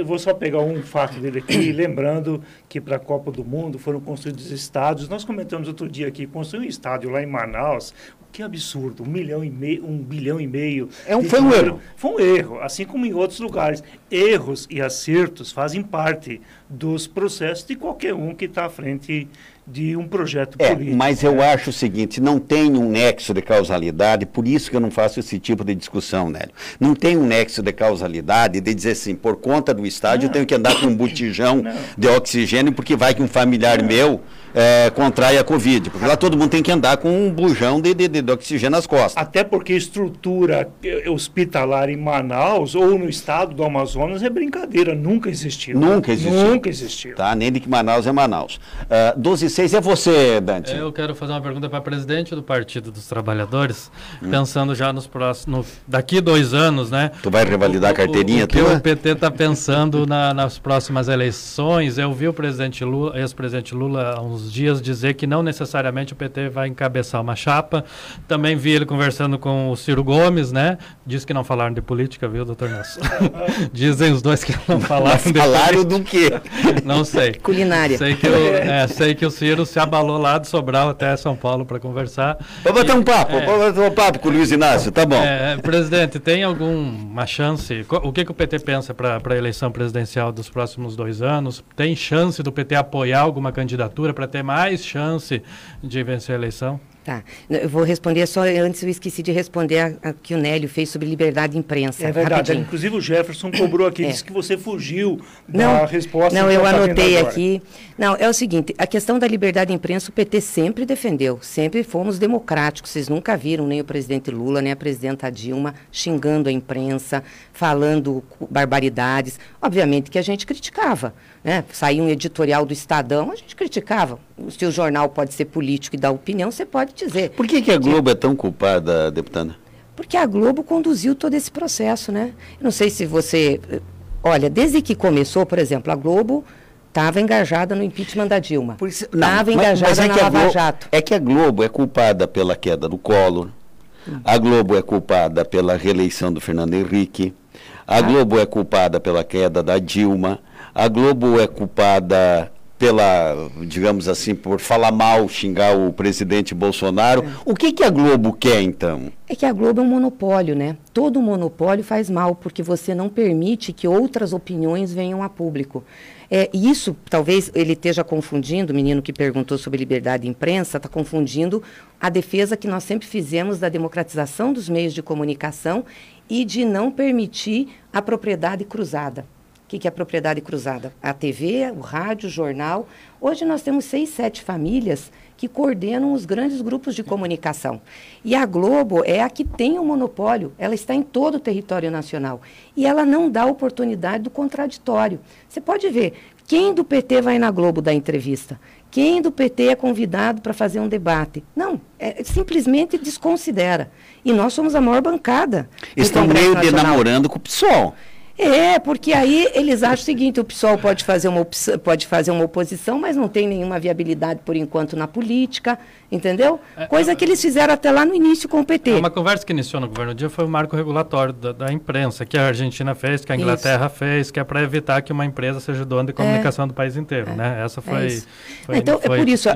Eu vou só pegar um fato dele aqui, lembrando que para a Copa do Mundo foram construídos estádios. Nós comentamos outro dia aqui, construir um estádio lá em Manaus, que absurdo, um milhão e meio, um bilhão e meio. É um, foi um erro. Foi um erro, assim como em outros lugares. Erros e acertos fazem parte dos processos de qualquer um que está à frente de um projeto é, político. Mas eu é. acho o seguinte, não tem um nexo de causalidade, por isso que eu não faço esse tipo de discussão, Nélio. Não tem um nexo de causalidade de dizer assim, por conta do estádio não. eu tenho que andar com um botijão não. de oxigênio porque vai que um familiar não. meu é, contrai a Covid. Porque lá todo mundo tem que andar com um bujão de, de, de, oxigênio nas costas. Até porque estrutura hospitalar em Manaus ou no estado do Amazonas é brincadeira, nunca existiu. Nunca existiu. Nunca existiu. Tá? Nem de que Manaus é Manaus. Uh, 12 e 6 é você, Dante. Eu quero fazer uma pergunta para presidente do Partido dos Trabalhadores, hum. pensando já nos próximos. daqui dois anos, né? Tu vai revalidar o, a carteirinha o, o, que o PT está pensando na, nas próximas eleições? Eu vi o presidente Lula, ex-presidente Lula, há uns dias dizer que não necessariamente o PT vai encabeçar uma chapa. Também vi ele conversando com o Ciro Gomes, né? Diz que não falaram de política, viu, doutor Nelson? Dizem os dois que não falaram Mas falaram do quê? Não sei. Culinária. Sei que, o, é, sei que o Ciro se abalou lá de Sobral até São Paulo para conversar. Vamos bater um papo, é, vamos bater um papo com o Luiz Inácio, tá bom. É, presidente, tem alguma chance? O que, que o PT pensa para a eleição presidencial dos próximos dois anos? Tem chance do PT apoiar alguma candidatura para ter mais chance de vencer a eleição? Tá. Eu vou responder só antes eu esqueci de responder a, a que o Nélio fez sobre liberdade de imprensa. É verdade. Rapidinho. Inclusive o Jefferson cobrou aqui, é. disse que você fugiu da não, resposta. Não, eu tá anotei aqui. Não, é o seguinte, a questão da liberdade de imprensa o PT sempre defendeu, sempre fomos democráticos. Vocês nunca viram nem o presidente Lula, nem a presidenta Dilma xingando a imprensa, falando barbaridades. Obviamente que a gente criticava. Né? Saiu um editorial do Estadão, a gente criticava. Se o jornal pode ser político e dar opinião, você pode dizer. Por que, que a Globo é tão culpada, deputada? Porque a Globo conduziu todo esse processo, né? Eu não sei se você. Olha, desde que começou, por exemplo, a Globo estava engajada no impeachment da Dilma. Estava engajada mas, mas é na Lava Globo, Jato. É que a Globo é culpada pela queda do Collor. Hum. A Globo é culpada pela reeleição do Fernando Henrique. A ah. Globo é culpada pela queda da Dilma. A Globo é culpada pela, digamos assim, por falar mal, xingar o presidente Bolsonaro. É. O que, que a Globo quer, então? É que a Globo é um monopólio, né? Todo monopólio faz mal, porque você não permite que outras opiniões venham a público. É, isso, talvez ele esteja confundindo, o menino que perguntou sobre liberdade de imprensa, está confundindo a defesa que nós sempre fizemos da democratização dos meios de comunicação e de não permitir a propriedade cruzada. O que, que é propriedade cruzada? A TV, o rádio, o jornal. Hoje nós temos seis, sete famílias que coordenam os grandes grupos de comunicação. E a Globo é a que tem o monopólio, ela está em todo o território nacional. E ela não dá oportunidade do contraditório. Você pode ver, quem do PT vai na Globo dar entrevista? Quem do PT é convidado para fazer um debate? Não, é, simplesmente desconsidera. E nós somos a maior bancada. Estão meio de namorando com o PSOL. É, porque aí eles acham o seguinte, o PSOL pode fazer, uma pode fazer uma oposição, mas não tem nenhuma viabilidade por enquanto na política, entendeu? É, Coisa é, que eles fizeram até lá no início com o PT. É uma conversa que iniciou no governo dia foi o marco regulatório da, da imprensa, que a Argentina fez, que a Inglaterra Isso. fez, que é para evitar que uma empresa seja dona de comunicação é, do país inteiro, né? Essa foi, foi Então, foi é por isso, a,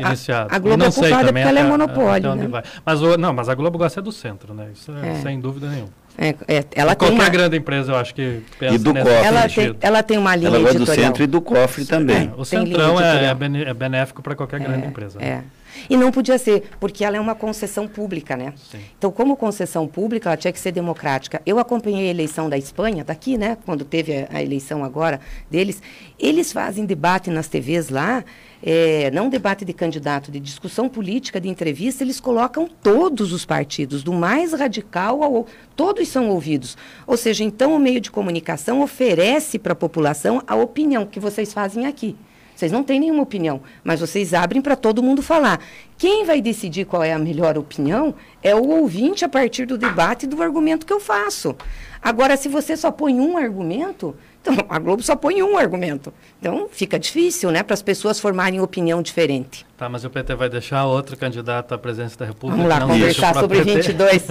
a Globo é culpada porque ela é monopólio, né? Mas, o, não, mas a Globo gosta do centro, né? Isso é, sem dúvida nenhuma. É, é, ela Qualquer uma... grande empresa, eu acho que pensa e do cofre. Ela tem, ela tem uma linha ela editorial. do centro e do cofre também. É, o centrão é, é, benéfico para qualquer grande é, empresa. Né? É. E não podia ser, porque ela é uma concessão pública, né? Sim. Então, como concessão pública, ela tinha que ser democrática. Eu acompanhei a eleição da Espanha, daqui, né? Quando teve a, a eleição agora deles. Eles fazem debate nas TVs lá é, não debate de candidato, de discussão política, de entrevista, eles colocam todos os partidos, do mais radical ao. Todos são ouvidos. Ou seja, então o meio de comunicação oferece para a população a opinião que vocês fazem aqui. Vocês não têm nenhuma opinião, mas vocês abrem para todo mundo falar. Quem vai decidir qual é a melhor opinião é o ouvinte a partir do debate e do argumento que eu faço. Agora, se você só põe um argumento, então a Globo só põe um argumento. Então fica difícil, né, para as pessoas formarem opinião diferente. Tá, mas o PT vai deixar outro candidato à presidência da República? Vamos lá conversar sobre PT. 22.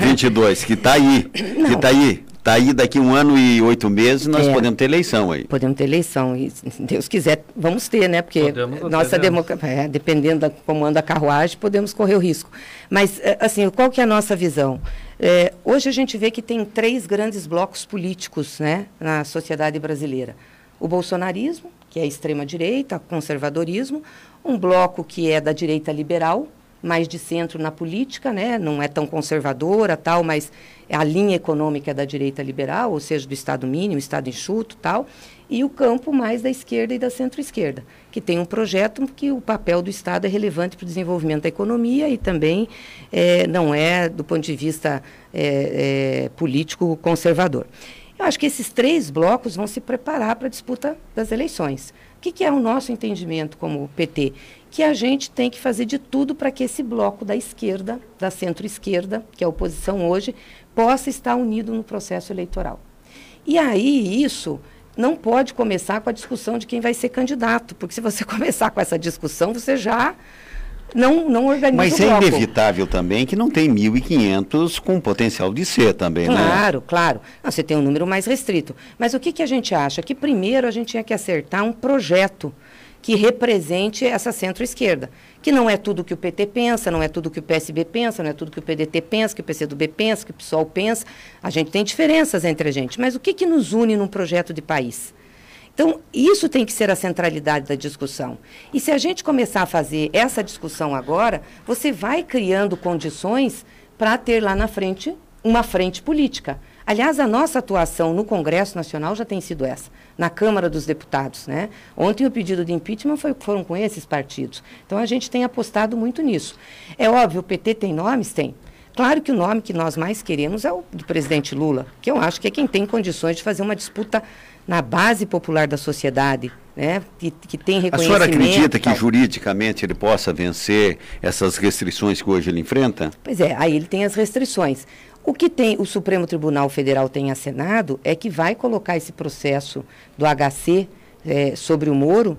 22, que está aí, não. que está aí. Está aí daqui um ano e oito meses, nós é, podemos ter eleição aí. Podemos ter eleição. E se Deus quiser, vamos ter, né? Porque podemos, nossa democracia, é, dependendo da como anda a carruagem, podemos correr o risco. Mas, é, assim, qual que é a nossa visão? É, hoje a gente vê que tem três grandes blocos políticos né, na sociedade brasileira. O bolsonarismo, que é a extrema-direita, conservadorismo, um bloco que é da direita liberal, mais de centro na política, né? não é tão conservadora, tal, mas a linha econômica da direita liberal, ou seja, do Estado mínimo, Estado enxuto, tal, e o campo mais da esquerda e da centro-esquerda, que tem um projeto que o papel do Estado é relevante para o desenvolvimento da economia e também é, não é, do ponto de vista é, é, político, conservador. Eu acho que esses três blocos vão se preparar para a disputa das eleições. O que, que é o nosso entendimento como PT? que a gente tem que fazer de tudo para que esse bloco da esquerda, da centro-esquerda, que é a oposição hoje, possa estar unido no processo eleitoral. E aí isso não pode começar com a discussão de quem vai ser candidato, porque se você começar com essa discussão, você já não, não organiza Mas é inevitável também que não tem 1.500 com potencial de ser também, claro, né? Claro, claro. Você tem um número mais restrito. Mas o que, que a gente acha? Que primeiro a gente tinha que acertar um projeto que represente essa centro-esquerda, que não é tudo que o PT pensa, não é tudo que o PSB pensa, não é tudo que o PDT pensa, que o PCdoB pensa, que o PSOL pensa. A gente tem diferenças entre a gente, mas o que, que nos une num projeto de país? Então, isso tem que ser a centralidade da discussão. E se a gente começar a fazer essa discussão agora, você vai criando condições para ter lá na frente uma frente política. Aliás, a nossa atuação no Congresso Nacional já tem sido essa, na Câmara dos Deputados. Né? Ontem o pedido de impeachment foi, foram com esses partidos. Então a gente tem apostado muito nisso. É óbvio, o PT tem nomes? Tem. Claro que o nome que nós mais queremos é o do presidente Lula, que eu acho que é quem tem condições de fazer uma disputa na base popular da sociedade, né, que, que tem reconhecimento. A senhora acredita que juridicamente ele possa vencer essas restrições que hoje ele enfrenta? Pois é, aí ele tem as restrições. O que tem o Supremo Tribunal Federal tem assinado é que vai colocar esse processo do HC é, sobre o Moro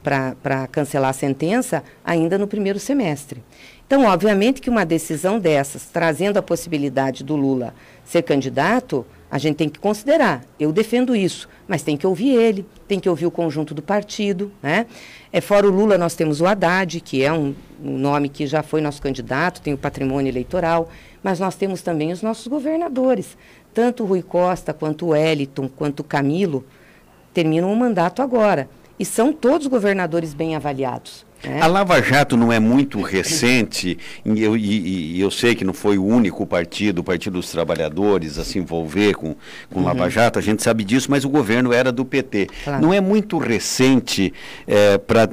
para cancelar a sentença ainda no primeiro semestre. Então, obviamente que uma decisão dessas, trazendo a possibilidade do Lula ser candidato, a gente tem que considerar. Eu defendo isso, mas tem que ouvir ele, tem que ouvir o conjunto do partido. Né? É, fora o Lula, nós temos o Haddad, que é um, um nome que já foi nosso candidato, tem o patrimônio eleitoral, mas nós temos também os nossos governadores. Tanto o Rui Costa, quanto o Wellington, quanto o Camilo, terminam o mandato agora. E são todos governadores bem avaliados. É. A Lava Jato não é muito recente, e eu, e, e eu, sei que não foi o único partido, o Partido dos Trabalhadores, a se envolver com, com uhum. Lava Jato, a gente sabe disso, mas o governo era do PT. Claro. Não é muito recente é, para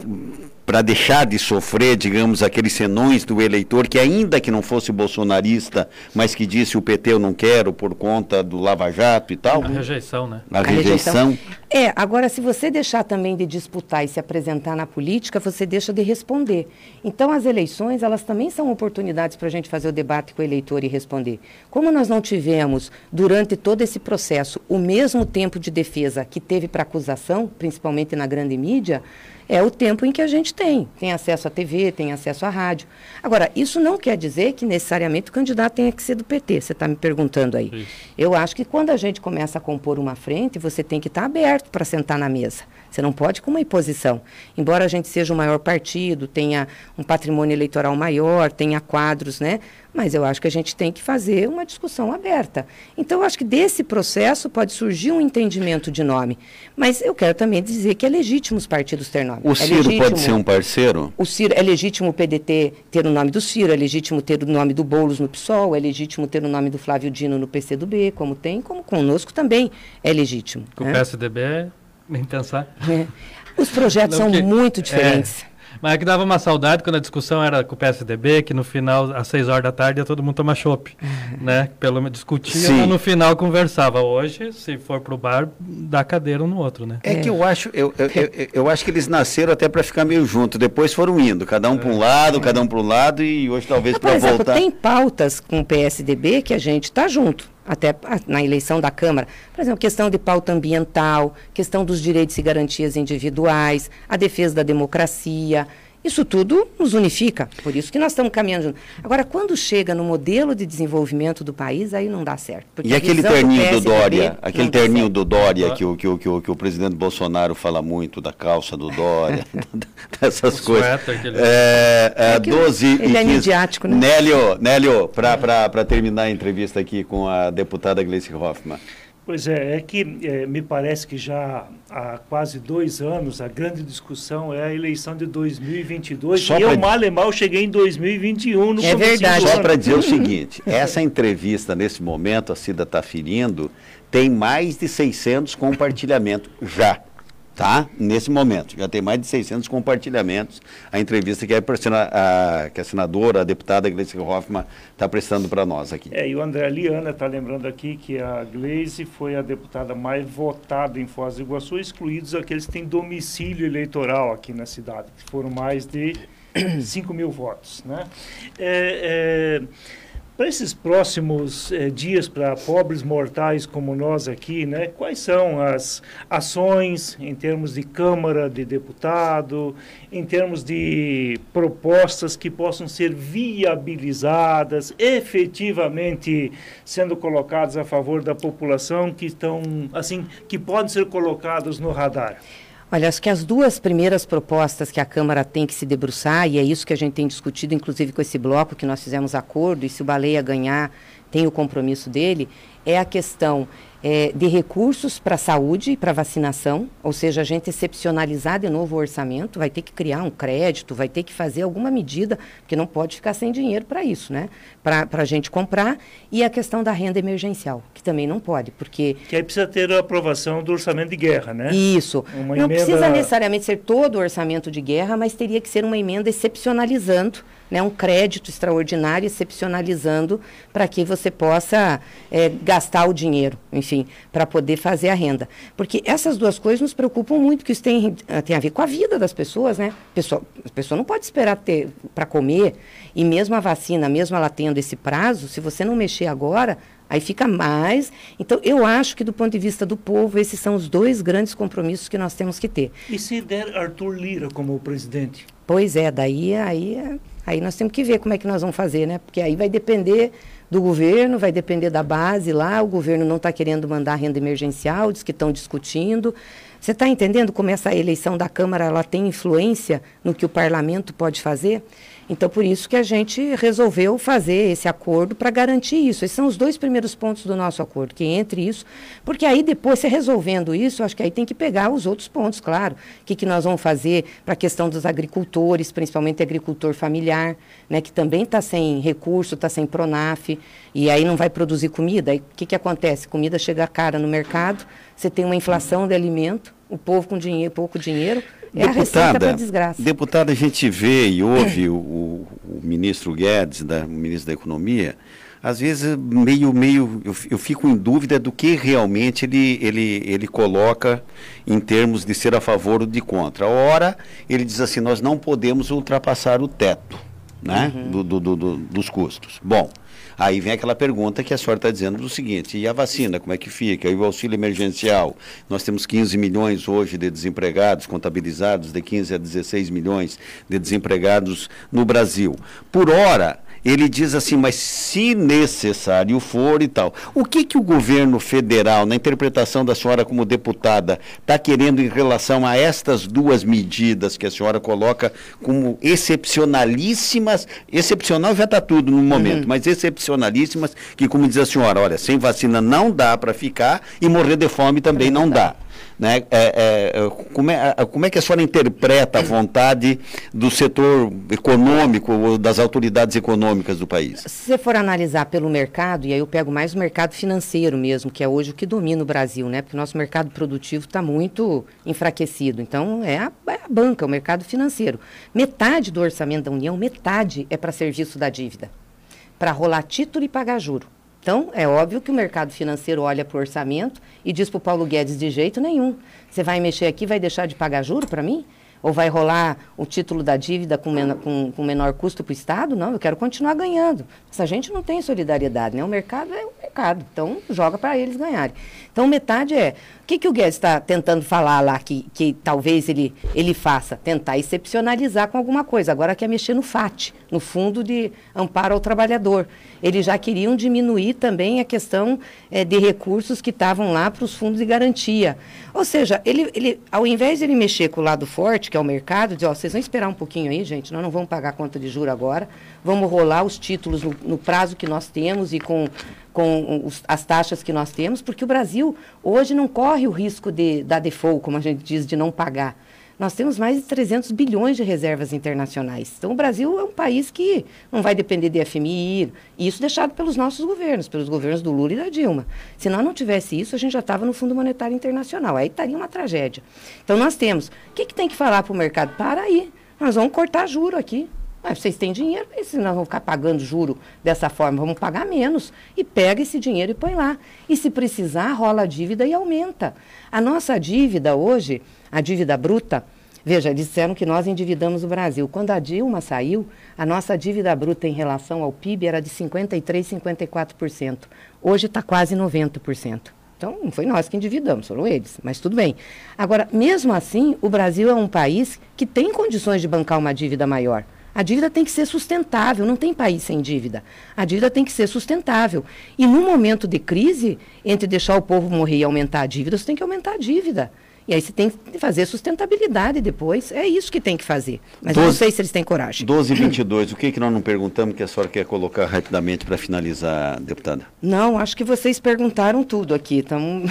para deixar de sofrer, digamos, aqueles senões do eleitor que ainda que não fosse bolsonarista, mas que disse o PT eu não quero por conta do Lava Jato e tal. A rejeição, né? A, rejeição. É, agora se você deixar também de disputar e se apresentar na política, você deixa de responder. Então as eleições, elas também são oportunidades para a gente fazer o debate com o eleitor e responder. Como nós não tivemos, durante todo esse processo, o mesmo tempo de defesa que teve para acusação, principalmente na grande mídia, é o tempo em que a gente tem. Tem acesso à TV, tem acesso à rádio. Agora, isso não quer dizer que necessariamente o candidato tenha que ser do PT, você está me perguntando aí. Isso. Eu acho que quando a gente começa a compor uma frente, você tem que estar tá aberto para sentar na mesa. Você não pode com uma imposição. Embora a gente seja o maior partido, tenha um patrimônio eleitoral maior, tenha quadros, né? Mas eu acho que a gente tem que fazer uma discussão aberta. Então, eu acho que desse processo pode surgir um entendimento de nome. Mas eu quero também dizer que é legítimo os partidos ter nome. O é Ciro legítimo, pode ser um parceiro? O Ciro, é legítimo o PDT ter o nome do Ciro, é legítimo ter o nome do Boulos no PSOL, é legítimo ter o nome do Flávio Dino no PCdoB, como tem, como conosco também é legítimo. O né? PSDB Nem pensar. É. Os projetos Não, são que- muito diferentes. Mas é que dava uma saudade quando a discussão era com o PSDB, que no final, às seis horas da tarde, ia todo mundo tomar chopp, né? Pelo menos discutia, mas no final conversava. Hoje, se for pro bar, dá cadeira um no outro, né? É, que eu acho, eu, eu, eu, eu acho que eles nasceram até para ficar meio junto. Depois foram indo, cada um para um lado, cada um para um lado, e hoje talvez para exemplo, voltar. tem pautas com o PSDB que a gente está junto, até na eleição da Câmara. Por exemplo, questão de pauta ambiental, questão dos direitos e garantias individuais, a defesa da democracia. Isso tudo nos unifica, por isso que nós estamos caminhando junto. Agora, quando chega no modelo de desenvolvimento do país, aí não dá certo. E aquele terninho do PSDB Dória, aquele terninho do Dória que o, que, o, que, o, que o presidente Bolsonaro fala muito, da calça do Dória, dessas O coisas. ele- É, é, É que 12 e ele é 15. midiático, né? Nélio, Nélio para terminar a entrevista aqui com a deputada Gleice Hoffmann. Pois é, é que eh, me parece que já há quase dois anos a grande discussão é a eleição de 2022 Só e eu mal e mal cheguei em 2021 no É verdade. Só para dizer o seguinte, essa entrevista nesse momento, a Cida está ferindo, tem mais de 600 compartilhamentos já, tá? Nesse momento, já tem mais de 600 compartilhamentos. A entrevista que a, a- que a senadora, a deputada Gleice Hoffmann está prestando para nós aqui. É, e o André Liana está lembrando aqui que a Gleisi foi a deputada mais votada em Foz do Iguaçu, excluídos aqueles que têm domicílio eleitoral aqui na cidade, que foram mais de 5 mil votos. Né? É, é, para esses próximos eh, dias, para pobres mortais como nós aqui, né, quais são as ações em termos de Câmara de Deputado, em termos de propostas que possam ser viabilizadas, efetivamente sendo colocadas a favor da população, que estão, assim, que podem ser colocadas no radar? Olha, acho que as duas primeiras propostas que a Câmara tem que se debruçar, e é isso que a gente tem discutido, inclusive com esse bloco que nós fizemos acordo, e se o Baleia ganhar, tem o compromisso dele, é a questão eh, de recursos para a saúde e para vacinação, ou seja, a gente excepcionalizar de novo o orçamento, vai ter que criar um crédito, vai ter que fazer alguma medida, porque não pode ficar sem dinheiro para isso, né? Para a gente comprar, e a questão da renda emergencial, que também não pode, porque Que aí precisa ter a aprovação do orçamento de guerra, né? isso. Uma não emenda- precisa necessariamente ser todo o orçamento de guerra, mas teria que ser uma emenda excepcionalizando, né, um crédito extraordinário excepcionalizando para que você possa eh, gastar o dinheiro, enfim, para poder fazer a renda. Porque essas duas coisas nos preocupam muito, porque isso tem, eh, tem a ver com a vida das pessoas, né? Pessoa, a pessoa não pode esperar ter para comer, e mesmo a vacina, mesmo ela tendo esse prazo, se você não mexer agora, Aí fica mais. Então, eu acho que, do ponto de vista do povo, esses são os dois grandes compromissos que nós temos que ter. E se der Arthur Lira como presidente? Pois é, daí aí, aí nós temos que ver como é que nós vamos fazer, né? Porque aí vai depender do governo, vai depender da base lá. O governo não está querendo mandar renda emergencial, diz que estão discutindo. Você está entendendo como essa eleição da Câmara ela tem influência no que o parlamento pode fazer? Então, por isso que a gente resolveu fazer esse acordo para garantir isso. Esses são os dois primeiros pontos do nosso acordo, que entre isso, porque aí depois, você resolvendo isso, acho que aí tem que pegar os outros pontos, claro. O que, que nós vamos fazer para a questão dos agricultores, principalmente agricultor familiar, né, que também está sem recurso, está sem Pronaf, e aí não vai produzir comida. O que, que acontece? Comida chega cara no mercado, você tem uma inflação de alimento, o povo com dinheiro, pouco dinheiro, é a para desgraça. deputada, a gente vê e ouve o, o- ministro Guedes, da, o ministro da Economia, às vezes meio, meio, eu, eu fico em dúvida do que realmente ele, ele, ele coloca em termos de ser a favor ou de contra. Ora, ele diz assim, nós não podemos ultrapassar o teto né, do, do- do- do- dos custos. Bom, aí vem aquela pergunta que a senhora está dizendo do seguinte, e a vacina, como é que fica? E o auxílio emergencial? Nós temos 15 milhões hoje de desempregados, contabilizados de 15 a 16 milhões de desempregados no Brasil. Por hora, ele diz assim, mas se necessário for e tal. O que, que o governo federal, na interpretação da senhora como deputada, está querendo em relação a estas duas medidas que a senhora coloca como excepcionalíssimas? Excepcional já está tudo no momento, mas excepcionalíssimas, que como diz a senhora, olha, sem vacina não dá para ficar e morrer de fome também não dá. Né? É, é, como, é, como é que a senhora interpreta a vontade do setor econômico, ou das autoridades econômicas do país? Se você for analisar pelo mercado, e aí eu pego mais o mercado financeiro mesmo, que é hoje o que domina o Brasil, né? porque o nosso mercado produtivo está muito enfraquecido. Então, é a, é a banca, o mercado financeiro. Metade do orçamento da União, metade é para serviço da dívida, para rolar título e pagar juro. Então, é óbvio que o mercado financeiro olha para o orçamento e diz para o Paulo Guedes de jeito nenhum. Você vai mexer aqui, vai deixar de pagar juro para mim? Ou vai rolar o título da dívida com, menor, com, com menor custo para o Estado? Não, eu quero continuar ganhando. Essa gente não tem solidariedade, né? O mercado é o mercado, então joga para eles ganharem. Então, metade é. Que, que o Guedes está tentando falar lá que, que talvez ele, ele faça? Tentar excepcionalizar com alguma coisa. Agora quer mexer no FAT, no Fundo de Amparo ao Trabalhador. Eles já queriam diminuir também a questão é, de recursos que estavam lá para os fundos de garantia. Ou seja, ele, ele, ao invés de ele mexer com o lado forte, que é o mercado, dizer, ó, vocês vão esperar um pouquinho aí, gente, nós não vamos pagar conta de juro agora, vamos rolar os títulos no, no prazo que nós temos e com com os, as taxas que nós temos, porque o Brasil hoje não corre o risco de, da default, como a gente diz, de não pagar. Nós temos mais de 300 bilhões de reservas internacionais. Então, o Brasil é um país que não vai depender de FMI, isso deixado pelos nossos governos, pelos governos do Lula e da Dilma. Se nós não tivesse isso, a gente já estava no Fundo Monetário Internacional. Aí estaria uma tragédia. Então, nós temos. O que, que tem que falar para o mercado? Para aí. Nós vamos cortar juro aqui. Ah, vocês têm dinheiro, mas nós vamos ficar pagando juro dessa forma, vamos pagar menos. E pega esse dinheiro e põe lá. E se precisar, rola a dívida e aumenta. A nossa dívida hoje, a dívida bruta, veja, disseram que nós endividamos o Brasil. Quando a Dilma saiu, a nossa dívida bruta em relação ao PIB era de 53%, 54%. Hoje está quase 90%. Então, não foi nós que endividamos, foram eles, mas tudo bem. Agora, mesmo assim, o Brasil é um país que tem condições de bancar uma dívida maior. A dívida tem que ser sustentável, não tem país sem dívida. A dívida tem que ser sustentável. E no momento de crise, entre deixar o povo morrer e aumentar a dívida, você tem que aumentar a dívida. E aí você tem que fazer sustentabilidade depois. É isso que tem que fazer. Mas 12, eu não sei se eles têm coragem. 12 e 22, o que, que nós não perguntamos que a senhora quer colocar rapidamente para finalizar, deputada? Não, acho que vocês perguntaram tudo aqui. Então,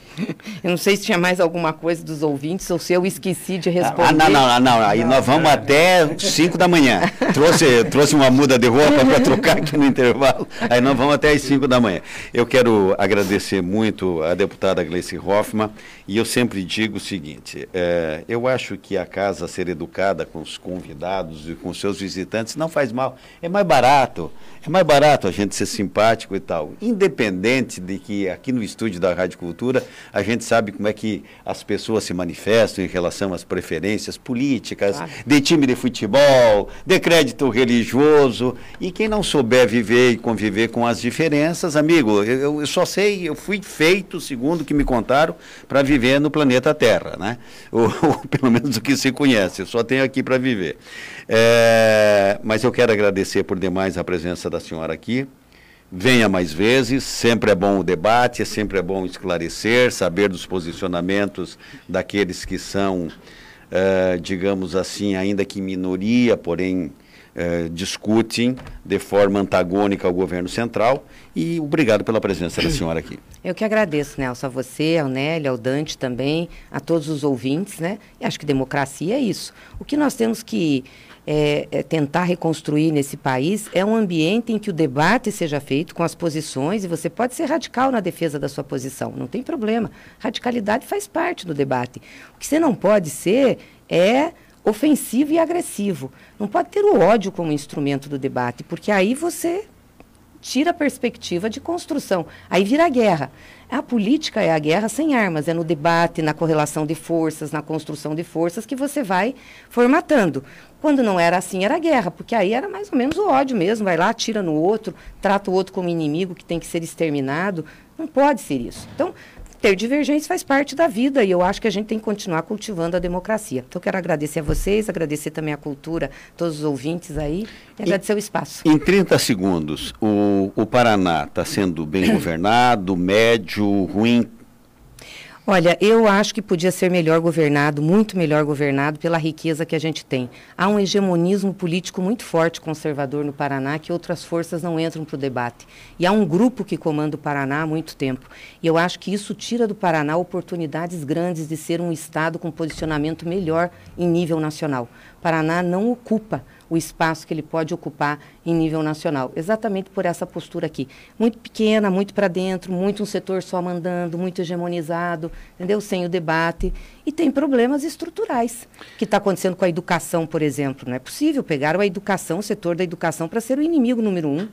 eu não sei se tinha mais alguma coisa dos ouvintes ou se eu esqueci de responder. Ah, não, não, não, não. Aí nós vamos até 5 da manhã. Trouxe, trouxe uma muda de roupa para trocar aqui no intervalo. Aí nós vamos até as 5 da manhã. Eu quero agradecer muito a deputada Gleice Hoffmann e eu sempre digo digo o seguinte: é, eu acho que a casa ser educada com os convidados e com seus visitantes não faz mal. É mais barato. É mais barato a gente ser simpático e tal. Independente de que aqui no estúdio da Rádio Cultura a gente sabe como é que as pessoas se manifestam em relação às preferências políticas, claro. de time de futebol, de crédito religioso. E quem não souber viver e conviver com as diferenças, amigo, eu, eu só sei, eu fui feito, segundo o que me contaram, para viver no planeta planeta Terra, né? Ou, ou, pelo menos o que se conhece, eu só tenho aqui para viver. É, mas eu quero agradecer por demais a presença da senhora aqui. Venha mais vezes, sempre é bom o debate, é sempre é bom esclarecer, saber dos posicionamentos daqueles que são, é, digamos assim, ainda que minoria, porém eh, discutem de forma antagônica ao governo central. E obrigado pela presença da senhora aqui. Eu que agradeço, Nelson, a você, ao Nélio, ao Dante também, a todos os ouvintes, né? E acho que democracia é isso. O que nós temos que é, é, tentar reconstruir nesse país é um ambiente em que o debate seja feito com as posições e você pode ser radical na defesa da sua posição, não tem problema. Radicalidade faz parte do debate. O que você não pode ser é ofensivo e agressivo. Não pode ter o ódio como instrumento do debate, porque aí você tira a perspectiva de construção. Aí vira guerra. A política é a guerra sem armas, é no debate, na correlação de forças, na construção de forças que você vai formatando. Quando não era assim, era guerra, porque aí era mais ou menos o ódio mesmo. Vai lá, tira no outro, trata o outro como inimigo que tem que ser exterminado. Não pode ser isso. Então, ter divergências faz parte da vida e eu acho que a gente tem que continuar cultivando a democracia. Então, quero agradecer a vocês, agradecer também a cultura, todos os ouvintes aí e agradecer o espaço. Em 30 segundos, o, o Paraná está sendo bem governado, médio, ruim? Olha, eu acho que podia ser melhor governado, muito melhor governado, pela riqueza que a gente tem. Há um hegemonismo político muito forte conservador no Paraná que outras forças não entram para o debate. E há um grupo que comanda o Paraná há muito tempo. E eu acho que isso tira do Paraná oportunidades grandes de ser um Estado com posicionamento melhor em nível nacional. Paraná não ocupa o espaço que ele pode ocupar em nível nacional. Exatamente por essa postura aqui. Muito pequena, muito para dentro, muito um setor só mandando, muito hegemonizado, entendeu? Sem o debate. E tem problemas estruturais que está acontecendo com a educação, por exemplo. Não é possível pegar a educação, o setor da educação, para ser o inimigo número um